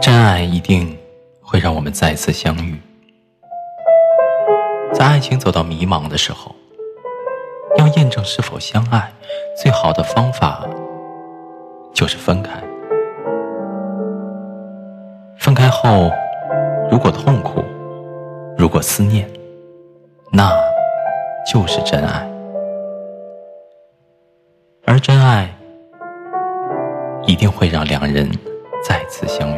真爱一定会让我们再次相遇。在爱情走到迷茫的时候，要验证是否相爱，最好的方法就是分开。分开后，如果痛苦，如果思念，那就是真爱。而真爱一定会让两人再次相遇。